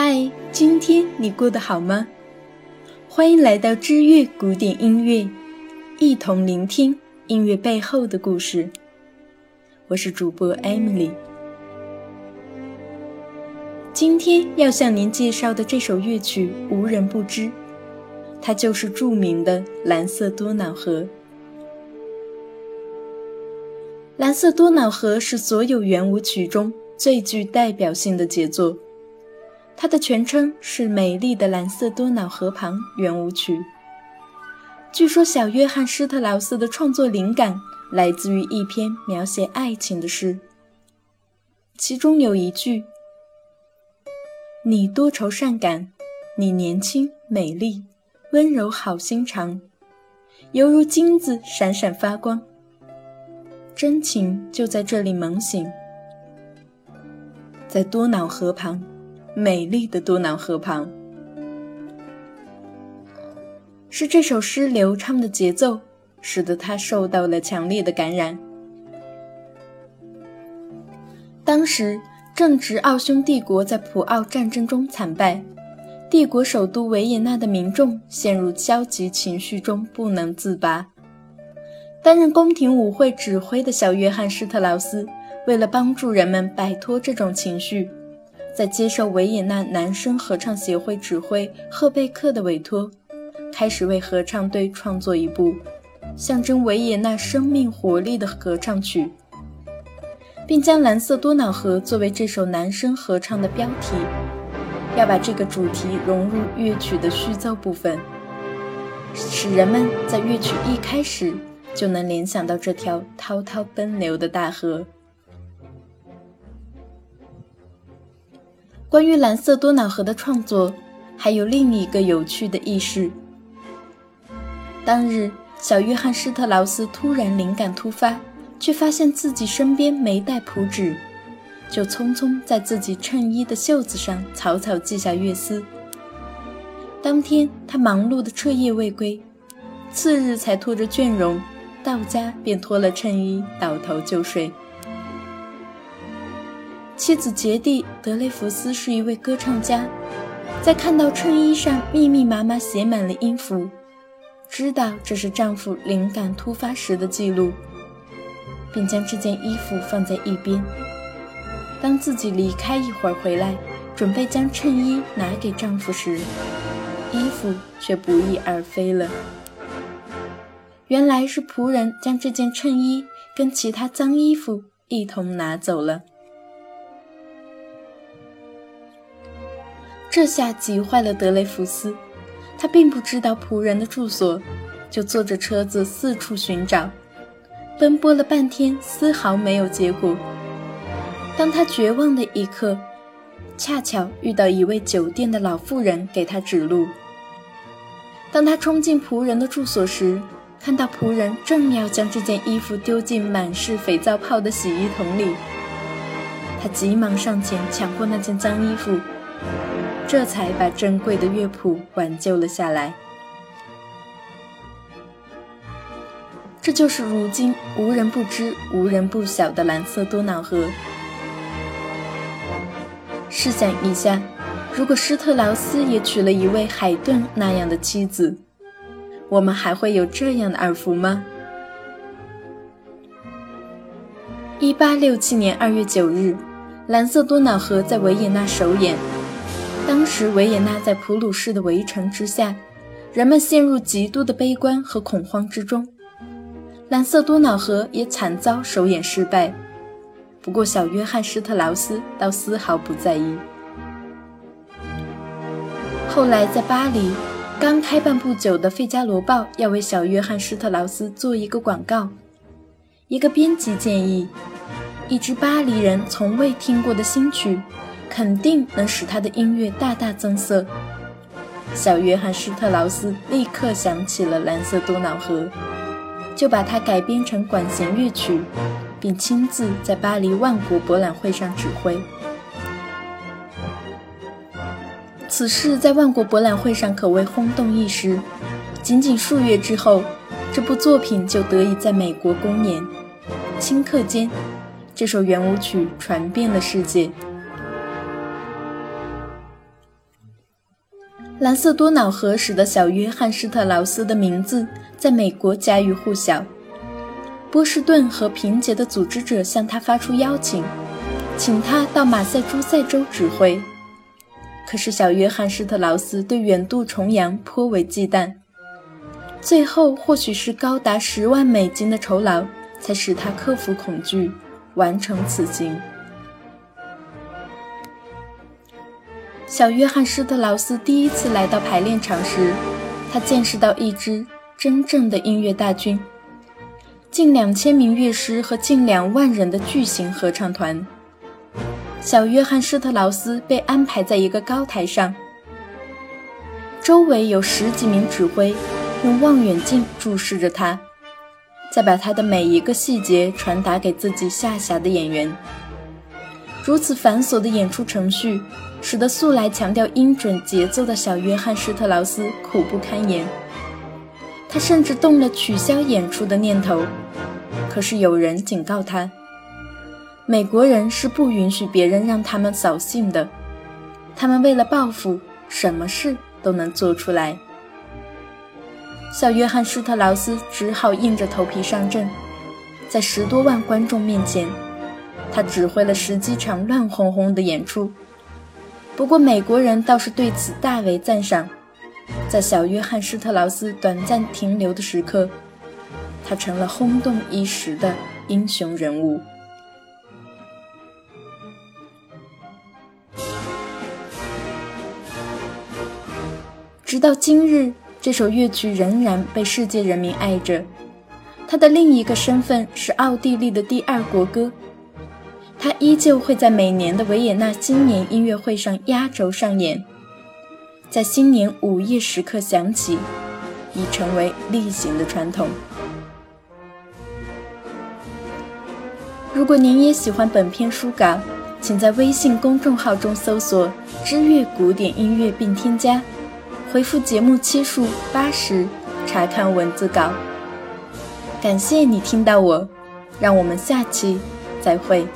嗨，今天你过得好吗？欢迎来到知乐古典音乐，一同聆听音乐背后的故事。我是主播 Emily。今天要向您介绍的这首乐曲无人不知，它就是著名的《蓝色多瑙河》。《蓝色多瑙河》是所有圆舞曲中最具代表性的杰作。它的全称是《美丽的蓝色多瑙河旁圆舞曲》。据说，小约翰施特劳斯的创作灵感来自于一篇描写爱情的诗，其中有一句：“你多愁善感，你年轻美丽，温柔好心肠，犹如金子闪闪发光。”真情就在这里萌醒，在多瑙河旁。美丽的多瑙河旁，是这首诗流畅的节奏，使得他受到了强烈的感染。当时正值奥匈帝国在普奥战争中惨败，帝国首都维也纳的民众陷入消极情绪中不能自拔。担任宫廷舞会指挥的小约翰施特劳斯，为了帮助人们摆脱这种情绪。在接受维也纳男声合唱协会指挥赫贝克的委托，开始为合唱队创作一部象征维也纳生命活力的合唱曲，并将《蓝色多瑙河》作为这首男声合唱的标题，要把这个主题融入乐曲的序奏部分，使人们在乐曲一开始就能联想到这条滔滔奔流的大河。关于蓝色多瑙河的创作，还有另一个有趣的轶事。当日，小约翰施特劳斯突然灵感突发，却发现自己身边没带谱纸，就匆匆在自己衬衣的袖子上草草记下乐思。当天，他忙碌的彻夜未归，次日才拖着倦容到家，便脱了衬衣，倒头就睡。妻子杰蒂·德雷福斯是一位歌唱家，在看到衬衣上密密麻麻写满了音符，知道这是丈夫灵感突发时的记录，便将这件衣服放在一边。当自己离开一会儿回来，准备将衬衣拿给丈夫时，衣服却不翼而飞了。原来是仆人将这件衬衣跟其他脏衣服一同拿走了。这下急坏了德雷福斯，他并不知道仆人的住所，就坐着车子四处寻找，奔波了半天，丝毫没有结果。当他绝望的一刻，恰巧遇到一位酒店的老妇人给他指路。当他冲进仆人的住所时，看到仆人正要将这件衣服丢进满是肥皂泡的洗衣桶里，他急忙上前抢过那件脏衣服。这才把珍贵的乐谱挽救了下来。这就是如今无人不知、无人不晓的蓝色多瑙河。试想一下，如果施特劳斯也娶了一位海顿那样的妻子，我们还会有这样的耳福吗？一八六七年二月九日，《蓝色多瑙河》在维也纳首演。当时维也纳在普鲁士的围城之下，人们陷入极度的悲观和恐慌之中。蓝色多瑙河也惨遭首演失败，不过小约翰施特劳斯倒丝毫不在意。后来在巴黎，刚开办不久的《费加罗报》要为小约翰施特劳斯做一个广告，一个编辑建议，一支巴黎人从未听过的新曲。肯定能使他的音乐大大增色。小约翰施特劳斯立刻想起了《蓝色多瑙河》，就把它改编成管弦乐曲，并亲自在巴黎万国博览会上指挥。此事在万国博览会上可谓轰动一时。仅仅数月之后，这部作品就得以在美国公演。顷刻间，这首圆舞曲传遍了世界。蓝色多瑙河使得小约翰施特劳斯的名字在美国家喻户晓。波士顿和平节的组织者向他发出邀请，请他到马赛诸塞州指挥。可是小约翰施特劳斯对远渡重洋颇为忌惮。最后，或许是高达十万美金的酬劳，才使他克服恐惧，完成此行。小约翰施特劳斯第一次来到排练场时，他见识到一支真正的音乐大军。近两千名乐师和近两万人的巨型合唱团。小约翰施特劳斯被安排在一个高台上，周围有十几名指挥用望远镜注视着他，再把他的每一个细节传达给自己下辖的演员。如此繁琐的演出程序，使得素来强调音准节奏的小约翰施特劳斯苦不堪言。他甚至动了取消演出的念头，可是有人警告他：美国人是不允许别人让他们扫兴的，他们为了报复，什么事都能做出来。小约翰施特劳斯只好硬着头皮上阵，在十多万观众面前，他指挥了十几场乱哄哄的演出。不过美国人倒是对此大为赞赏。在小约翰施特劳斯短暂停留的时刻，他成了轰动一时的英雄人物。直到今日，这首乐曲仍然被世界人民爱着。它的另一个身份是奥地利的第二国歌，它依旧会在每年的维也纳新年音乐会上压轴上演。在新年午夜时刻响起，已成为例行的传统。如果您也喜欢本篇书稿，请在微信公众号中搜索“知乐古典音乐”并添加，回复节目期数八十查看文字稿。感谢你听到我，让我们下期再会。